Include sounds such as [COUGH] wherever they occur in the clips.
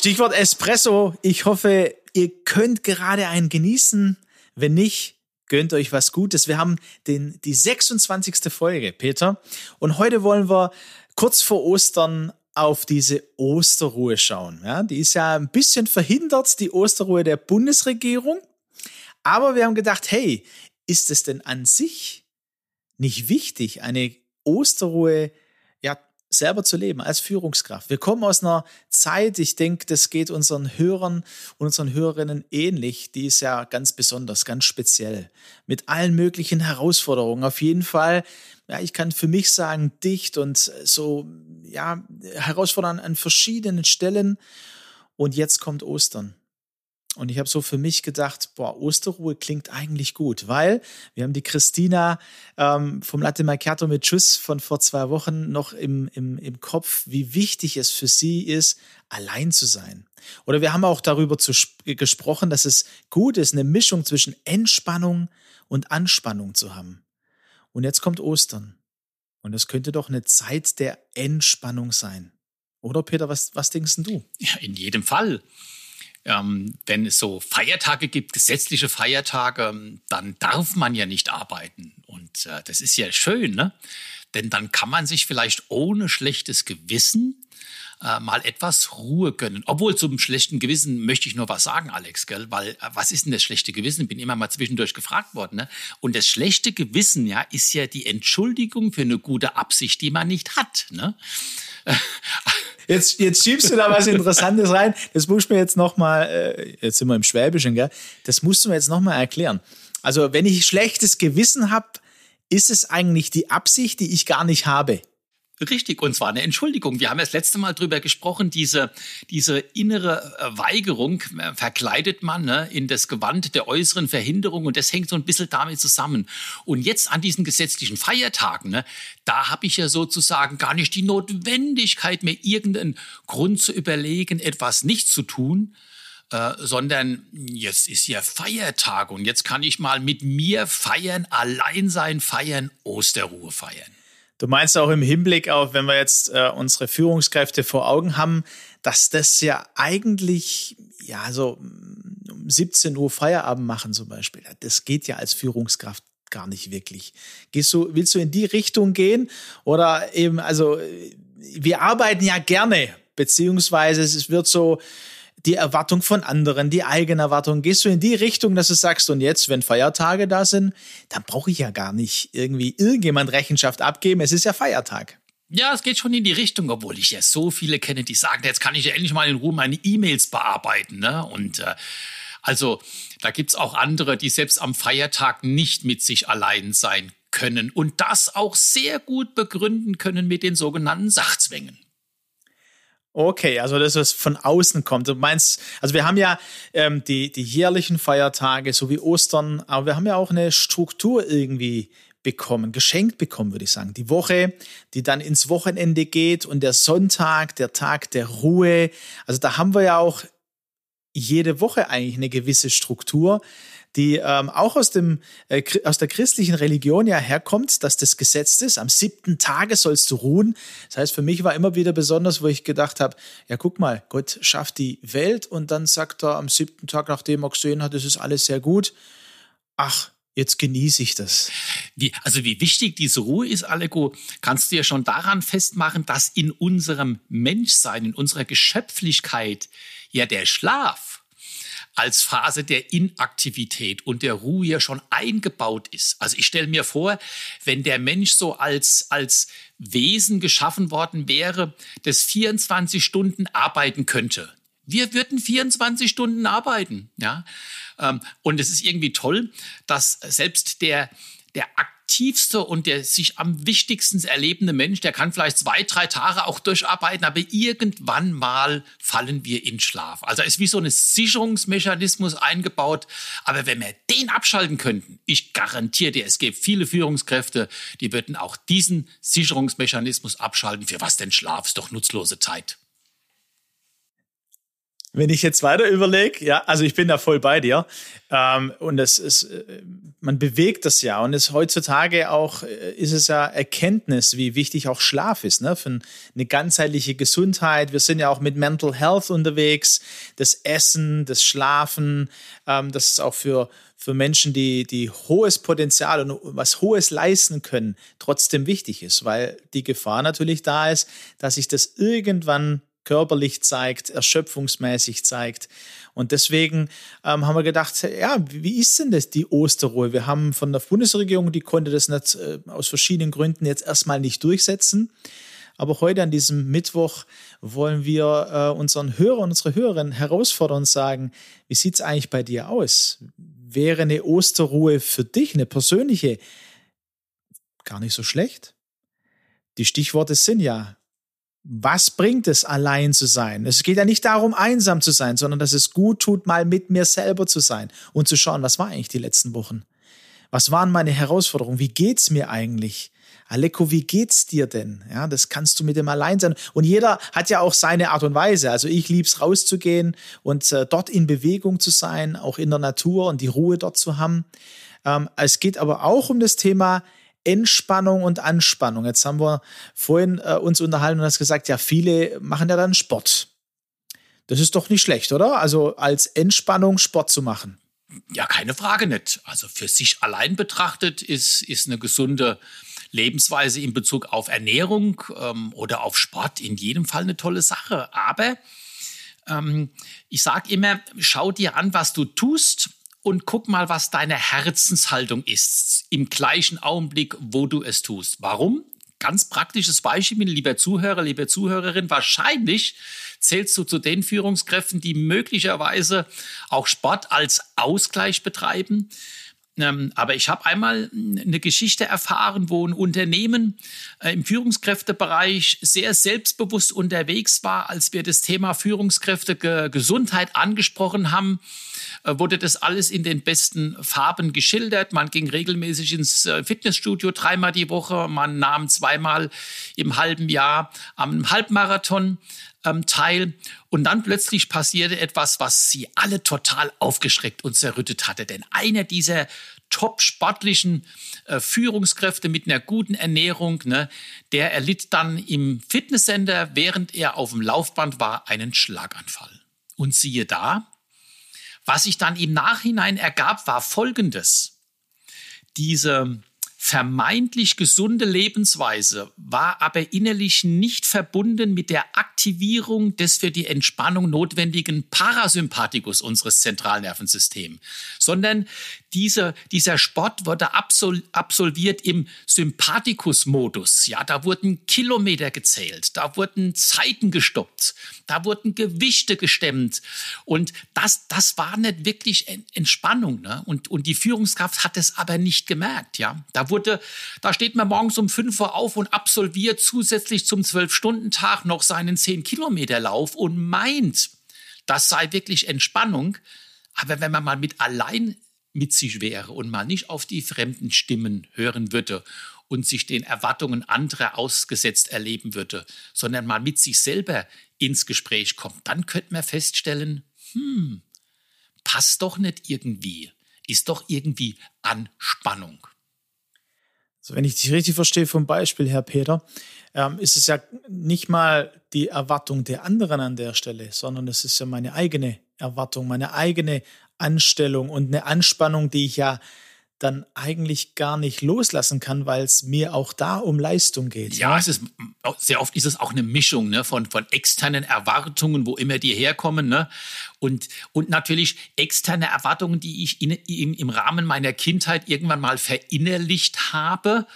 Stichwort Espresso. Ich hoffe, ihr könnt gerade einen genießen. Wenn nicht, gönnt euch was Gutes. Wir haben den, die 26. Folge, Peter. Und heute wollen wir kurz vor Ostern auf diese Osterruhe schauen. Ja, die ist ja ein bisschen verhindert, die Osterruhe der Bundesregierung. Aber wir haben gedacht, hey, ist es denn an sich nicht wichtig, eine Osterruhe ja selber zu leben als Führungskraft. Wir kommen aus einer Zeit, ich denke, das geht unseren Hörern und unseren Hörerinnen ähnlich, die ist ja ganz besonders, ganz speziell, mit allen möglichen Herausforderungen. Auf jeden Fall, ja, ich kann für mich sagen, dicht und so, ja, herausfordernd an verschiedenen Stellen. Und jetzt kommt Ostern. Und ich habe so für mich gedacht, boah, Osterruhe klingt eigentlich gut, weil wir haben die Christina ähm, vom Latte Macchiato mit Schuss von vor zwei Wochen noch im, im, im Kopf, wie wichtig es für sie ist, allein zu sein. Oder wir haben auch darüber zu, gesprochen, dass es gut ist, eine Mischung zwischen Entspannung und Anspannung zu haben. Und jetzt kommt Ostern. Und es könnte doch eine Zeit der Entspannung sein. Oder Peter, was, was denkst du? Ja, in jedem Fall. Ähm, wenn es so Feiertage gibt, gesetzliche Feiertage, dann darf man ja nicht arbeiten. Und äh, das ist ja schön, ne? Denn dann kann man sich vielleicht ohne schlechtes Gewissen äh, mal etwas Ruhe gönnen. Obwohl zum schlechten Gewissen möchte ich nur was sagen, Alex, gell? Weil äh, was ist denn das schlechte Gewissen? Bin immer mal zwischendurch gefragt worden. Ne? Und das schlechte Gewissen, ja, ist ja die Entschuldigung für eine gute Absicht, die man nicht hat. Ne? [LAUGHS] Jetzt, jetzt schiebst du da was Interessantes rein. Das muss ich mir jetzt nochmal, äh, jetzt sind wir im Schwäbischen, gell? Das musst du mir jetzt nochmal erklären. Also, wenn ich schlechtes Gewissen habe, ist es eigentlich die Absicht, die ich gar nicht habe. Richtig, und zwar eine Entschuldigung. Wir haben ja das letzte Mal drüber gesprochen, diese, diese innere äh, Weigerung äh, verkleidet man ne, in das Gewand der äußeren Verhinderung und das hängt so ein bisschen damit zusammen. Und jetzt an diesen gesetzlichen Feiertagen, ne, da habe ich ja sozusagen gar nicht die Notwendigkeit, mir irgendeinen Grund zu überlegen, etwas nicht zu tun, äh, sondern jetzt ist ja Feiertag und jetzt kann ich mal mit mir feiern, allein sein feiern, Osterruhe feiern. Du meinst auch im Hinblick auf, wenn wir jetzt äh, unsere Führungskräfte vor Augen haben, dass das ja eigentlich, ja, so um 17 Uhr Feierabend machen zum Beispiel. Das geht ja als Führungskraft gar nicht wirklich. Gehst du, willst du in die Richtung gehen? Oder eben, also, wir arbeiten ja gerne, beziehungsweise es wird so, die Erwartung von anderen, die eigene Erwartung. Gehst du in die Richtung, dass du sagst, und jetzt, wenn Feiertage da sind, dann brauche ich ja gar nicht irgendwie irgendjemand Rechenschaft abgeben. Es ist ja Feiertag. Ja, es geht schon in die Richtung, obwohl ich ja so viele kenne, die sagen, jetzt kann ich ja endlich mal in Ruhe meine E-Mails bearbeiten. Ne? Und äh, also da gibt's auch andere, die selbst am Feiertag nicht mit sich allein sein können und das auch sehr gut begründen können mit den sogenannten Sachzwängen. Okay, also das, was von außen kommt. Du meinst, also wir haben ja ähm, die, die jährlichen Feiertage, so wie Ostern, aber wir haben ja auch eine Struktur irgendwie bekommen, geschenkt bekommen, würde ich sagen. Die Woche, die dann ins Wochenende geht und der Sonntag, der Tag der Ruhe. Also da haben wir ja auch jede Woche eigentlich eine gewisse Struktur die ähm, auch aus, dem, äh, aus der christlichen Religion ja herkommt, dass das Gesetz ist, am siebten Tage sollst du ruhen. Das heißt, für mich war immer wieder besonders, wo ich gedacht habe, ja guck mal, Gott schafft die Welt und dann sagt er am siebten Tag, nachdem er gesehen hat, es ist alles sehr gut, ach, jetzt genieße ich das. Wie, also wie wichtig diese Ruhe ist, Aleko, kannst du ja schon daran festmachen, dass in unserem Menschsein, in unserer Geschöpflichkeit ja der Schlaf als Phase der Inaktivität und der Ruhe ja schon eingebaut ist. Also ich stelle mir vor, wenn der Mensch so als, als Wesen geschaffen worden wäre, das 24 Stunden arbeiten könnte, Wir würden 24 Stunden arbeiten, ja. Ähm, und es ist irgendwie toll, dass selbst der, der aktivste und der sich am wichtigsten erlebende Mensch, der kann vielleicht zwei, drei Tage auch durcharbeiten, aber irgendwann mal fallen wir in Schlaf. Also ist wie so ein Sicherungsmechanismus eingebaut. Aber wenn wir den abschalten könnten, ich garantiere dir, es gibt viele Führungskräfte, die würden auch diesen Sicherungsmechanismus abschalten. Für was denn Schlaf? Ist doch nutzlose Zeit. Wenn ich jetzt weiter überlege, ja, also ich bin da voll bei dir. Ähm, und es ist, äh, man bewegt das ja. Und es heutzutage auch äh, ist es ja Erkenntnis, wie wichtig auch Schlaf ist, ne, für eine ganzheitliche Gesundheit. Wir sind ja auch mit Mental Health unterwegs. Das Essen, das Schlafen, ähm, das ist auch für, für Menschen, die, die hohes Potenzial und was Hohes leisten können, trotzdem wichtig ist, weil die Gefahr natürlich da ist, dass sich das irgendwann körperlich zeigt, erschöpfungsmäßig zeigt. Und deswegen ähm, haben wir gedacht, ja, wie ist denn das, die Osterruhe? Wir haben von der Bundesregierung, die konnte das nicht äh, aus verschiedenen Gründen jetzt erstmal nicht durchsetzen. Aber heute an diesem Mittwoch wollen wir äh, unseren Hörer und unsere Hörerinnen herausfordern und sagen, wie sieht es eigentlich bei dir aus? Wäre eine Osterruhe für dich, eine persönliche, gar nicht so schlecht? Die Stichworte sind ja was bringt es, allein zu sein? Es geht ja nicht darum, einsam zu sein, sondern dass es gut tut, mal mit mir selber zu sein und zu schauen, was war eigentlich die letzten Wochen? Was waren meine Herausforderungen? Wie geht's mir eigentlich? Aleko, wie geht's dir denn? Ja, das kannst du mit dem Alleinsein. Und jeder hat ja auch seine Art und Weise. Also ich lieb's rauszugehen und äh, dort in Bewegung zu sein, auch in der Natur und die Ruhe dort zu haben. Ähm, es geht aber auch um das Thema Entspannung und Anspannung. Jetzt haben wir vorhin äh, uns unterhalten und hast gesagt, ja, viele machen ja dann Sport. Das ist doch nicht schlecht, oder? Also als Entspannung Sport zu machen. Ja, keine Frage nicht. Also für sich allein betrachtet ist, ist eine gesunde Lebensweise in Bezug auf Ernährung ähm, oder auf Sport in jedem Fall eine tolle Sache. Aber ähm, ich sage immer, schau dir an, was du tust und guck mal, was deine Herzenshaltung ist im gleichen Augenblick, wo du es tust. Warum? Ganz praktisches Beispiel, lieber Zuhörer, liebe Zuhörerin. Wahrscheinlich zählst du zu den Führungskräften, die möglicherweise auch Sport als Ausgleich betreiben. Ähm, aber ich habe einmal eine Geschichte erfahren, wo ein Unternehmen äh, im Führungskräftebereich sehr selbstbewusst unterwegs war, als wir das Thema Führungskräfte Gesundheit angesprochen haben wurde das alles in den besten Farben geschildert. Man ging regelmäßig ins äh, Fitnessstudio dreimal die Woche. Man nahm zweimal im halben Jahr am Halbmarathon ähm, teil. Und dann plötzlich passierte etwas, was sie alle total aufgeschreckt und zerrüttet hatte. Denn einer dieser top sportlichen äh, Führungskräfte mit einer guten Ernährung, ne, der erlitt dann im Fitnesscenter, während er auf dem Laufband war, einen Schlaganfall. Und siehe da, was sich dann im Nachhinein ergab, war Folgendes. Diese vermeintlich gesunde Lebensweise war aber innerlich nicht verbunden mit der Aktivierung des für die Entspannung notwendigen Parasympathikus unseres Zentralnervensystems, sondern diese, dieser Sport wurde absol, absolviert im Sympathikus-Modus. Ja, da wurden Kilometer gezählt, da wurden Zeiten gestoppt, da wurden Gewichte gestemmt. Und das, das war nicht wirklich Entspannung. Ne? Und, und die Führungskraft hat es aber nicht gemerkt. Ja, da wurde, da steht man morgens um 5 Uhr auf und absolviert zusätzlich zum 12-Stunden-Tag noch seinen 10-Kilometer-Lauf und meint, das sei wirklich Entspannung. Aber wenn man mal mit allein mit sich wäre und mal nicht auf die fremden Stimmen hören würde und sich den Erwartungen anderer ausgesetzt erleben würde, sondern mal mit sich selber ins Gespräch kommt, dann könnte man feststellen, hm, passt doch nicht irgendwie, ist doch irgendwie Anspannung. Also wenn ich dich richtig verstehe vom Beispiel, Herr Peter, ähm, ist es ja nicht mal die Erwartung der anderen an der Stelle, sondern es ist ja meine eigene Erwartung, meine eigene Anstellung und eine Anspannung, die ich ja dann eigentlich gar nicht loslassen kann, weil es mir auch da um Leistung geht. Ja, es ist sehr oft ist es auch eine Mischung ne, von, von externen Erwartungen, wo immer die herkommen, ne? Und, und natürlich externe Erwartungen, die ich in, in, im Rahmen meiner Kindheit irgendwann mal verinnerlicht habe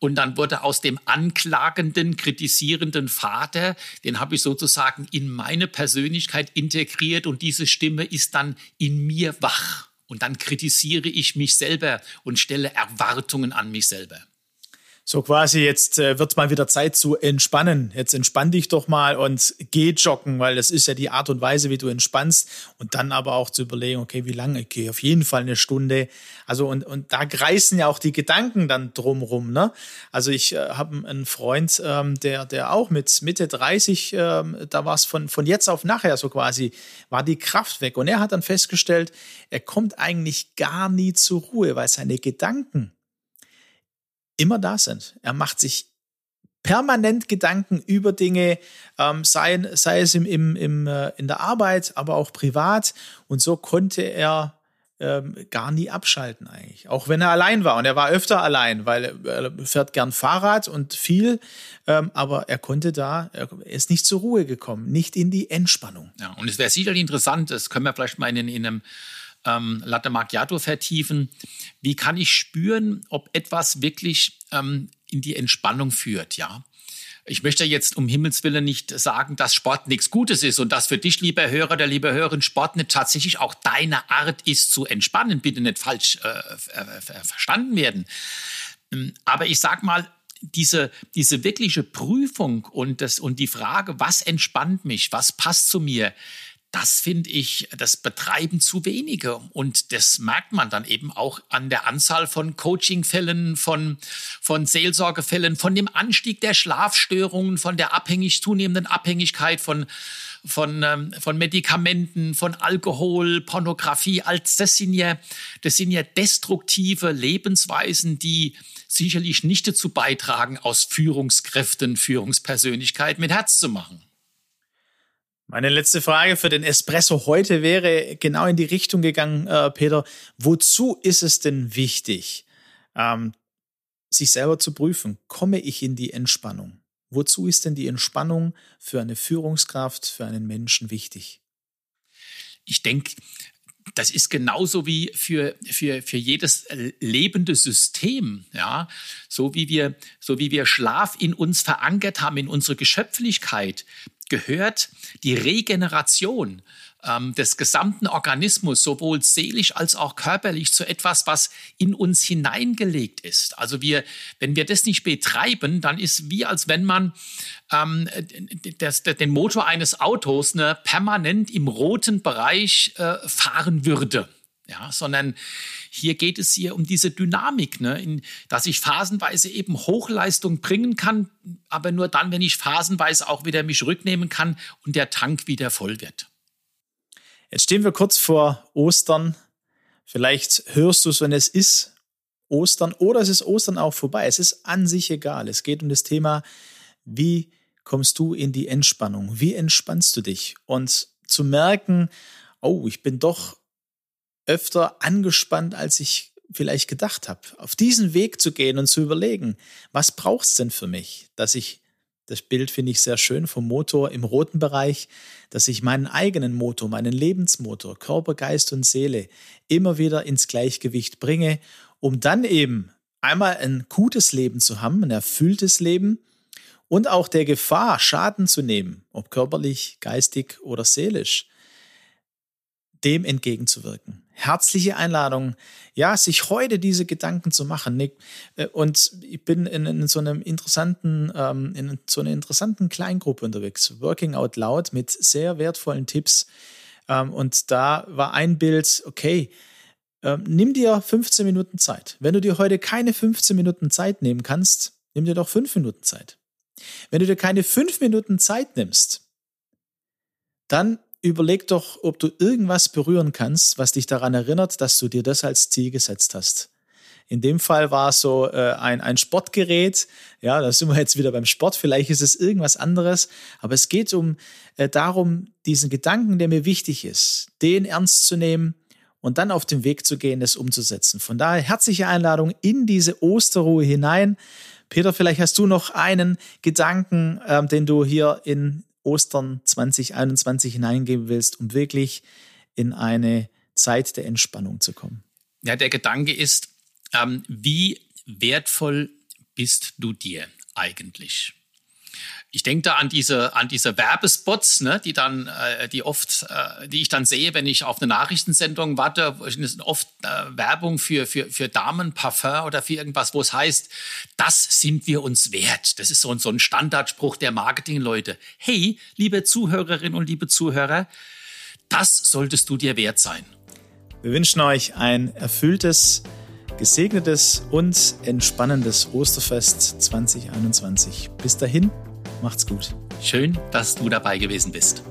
Und dann wurde aus dem anklagenden, kritisierenden Vater, den habe ich sozusagen in meine Persönlichkeit integriert und diese Stimme ist dann in mir wach. Und dann kritisiere ich mich selber und stelle Erwartungen an mich selber. So quasi, jetzt äh, wird mal wieder Zeit zu entspannen. Jetzt entspann dich doch mal und geh joggen, weil das ist ja die Art und Weise, wie du entspannst. Und dann aber auch zu überlegen, okay, wie lange? Okay, auf jeden Fall eine Stunde. Also und, und da kreisen ja auch die Gedanken dann drumrum. Ne? Also ich äh, habe einen Freund, ähm, der, der auch mit Mitte 30, ähm, da war es von, von jetzt auf nachher so quasi, war die Kraft weg. Und er hat dann festgestellt, er kommt eigentlich gar nie zur Ruhe, weil seine Gedanken immer da sind. Er macht sich permanent Gedanken über Dinge, ähm, sei, sei es im, im, im, äh, in der Arbeit, aber auch privat. Und so konnte er ähm, gar nie abschalten eigentlich. Auch wenn er allein war. Und er war öfter allein, weil er fährt gern Fahrrad und viel. Ähm, aber er konnte da, er ist nicht zur Ruhe gekommen, nicht in die Entspannung. Ja, und es wäre sicherlich interessant, das können wir vielleicht mal in, in einem ähm, Latte Macchiato vertiefen. Wie kann ich spüren, ob etwas wirklich ähm, in die Entspannung führt, ja? Ich möchte jetzt um Himmels Willen nicht sagen, dass Sport nichts Gutes ist und dass für dich, lieber Hörer, der liebe Hörerin, Sport nicht tatsächlich auch deine Art ist zu entspannen. Bitte nicht falsch äh, äh, verstanden werden. Ähm, aber ich sag mal, diese, diese wirkliche Prüfung und, das, und die Frage, was entspannt mich, was passt zu mir, das finde ich, das betreiben zu wenige. Und das merkt man dann eben auch an der Anzahl von Coachingfällen, von, von Seelsorgefällen, von dem Anstieg der Schlafstörungen, von der abhängig zunehmenden Abhängigkeit von, von, ähm, von Medikamenten, von Alkohol, Pornografie. Als das sind ja, das sind ja destruktive Lebensweisen, die sicherlich nicht dazu beitragen, aus Führungskräften Führungspersönlichkeit mit Herz zu machen. Meine letzte Frage für den Espresso heute wäre genau in die Richtung gegangen, äh, Peter. Wozu ist es denn wichtig, ähm, sich selber zu prüfen? Komme ich in die Entspannung? Wozu ist denn die Entspannung für eine Führungskraft, für einen Menschen wichtig? Ich denke, das ist genauso wie für, für, für jedes lebende System, ja. So wie wir, so wie wir Schlaf in uns verankert haben, in unsere Geschöpflichkeit, gehört die Regeneration ähm, des gesamten Organismus, sowohl seelisch als auch körperlich, zu etwas, was in uns hineingelegt ist. Also wir, wenn wir das nicht betreiben, dann ist wie als wenn man ähm, das, den Motor eines Autos ne, permanent im roten Bereich äh, fahren würde. Ja, sondern hier geht es hier um diese Dynamik, ne, in, dass ich phasenweise eben Hochleistung bringen kann, aber nur dann, wenn ich phasenweise auch wieder mich rücknehmen kann und der Tank wieder voll wird. Jetzt stehen wir kurz vor Ostern. Vielleicht hörst du es, wenn es ist Ostern oder es ist Ostern auch vorbei. Es ist an sich egal. Es geht um das Thema, wie kommst du in die Entspannung? Wie entspannst du dich? Und zu merken, oh, ich bin doch öfter angespannt, als ich vielleicht gedacht habe. Auf diesen Weg zu gehen und zu überlegen, was braucht es denn für mich, dass ich das Bild finde ich sehr schön vom Motor im roten Bereich, dass ich meinen eigenen Motor, meinen Lebensmotor, Körper, Geist und Seele immer wieder ins Gleichgewicht bringe, um dann eben einmal ein gutes Leben zu haben, ein erfülltes Leben und auch der Gefahr, Schaden zu nehmen, ob körperlich, geistig oder seelisch, dem entgegenzuwirken. Herzliche Einladung, ja, sich heute diese Gedanken zu machen. Nick. Äh, und ich bin in, in so einem interessanten, ähm, in so einer interessanten Kleingruppe unterwegs, Working Out Loud mit sehr wertvollen Tipps. Ähm, und da war ein Bild, okay, ähm, nimm dir 15 Minuten Zeit. Wenn du dir heute keine 15 Minuten Zeit nehmen kannst, nimm dir doch 5 Minuten Zeit. Wenn du dir keine 5 Minuten Zeit nimmst, dann überleg doch, ob du irgendwas berühren kannst, was dich daran erinnert, dass du dir das als Ziel gesetzt hast. In dem Fall war es so äh, ein, ein Sportgerät. Ja, da sind wir jetzt wieder beim Sport. Vielleicht ist es irgendwas anderes. Aber es geht um äh, darum, diesen Gedanken, der mir wichtig ist, den ernst zu nehmen und dann auf den Weg zu gehen, das umzusetzen. Von daher herzliche Einladung in diese Osterruhe hinein. Peter, vielleicht hast du noch einen Gedanken, ähm, den du hier in Ostern 2021 hineingeben willst, um wirklich in eine Zeit der Entspannung zu kommen? Ja, der Gedanke ist, ähm, wie wertvoll bist du dir eigentlich? Ich denke da an diese, an diese Werbespots, ne, die dann, äh, die oft, äh, die ich dann sehe, wenn ich auf eine Nachrichtensendung warte, oft äh, Werbung für, für, für Damenparfum oder für irgendwas, wo es heißt, das sind wir uns wert. Das ist so, so ein Standardspruch der Marketingleute. Hey, liebe Zuhörerinnen und liebe Zuhörer, das solltest du dir wert sein. Wir wünschen euch ein erfülltes, gesegnetes und entspannendes Osterfest 2021. Bis dahin, macht's gut. Schön, dass du dabei gewesen bist.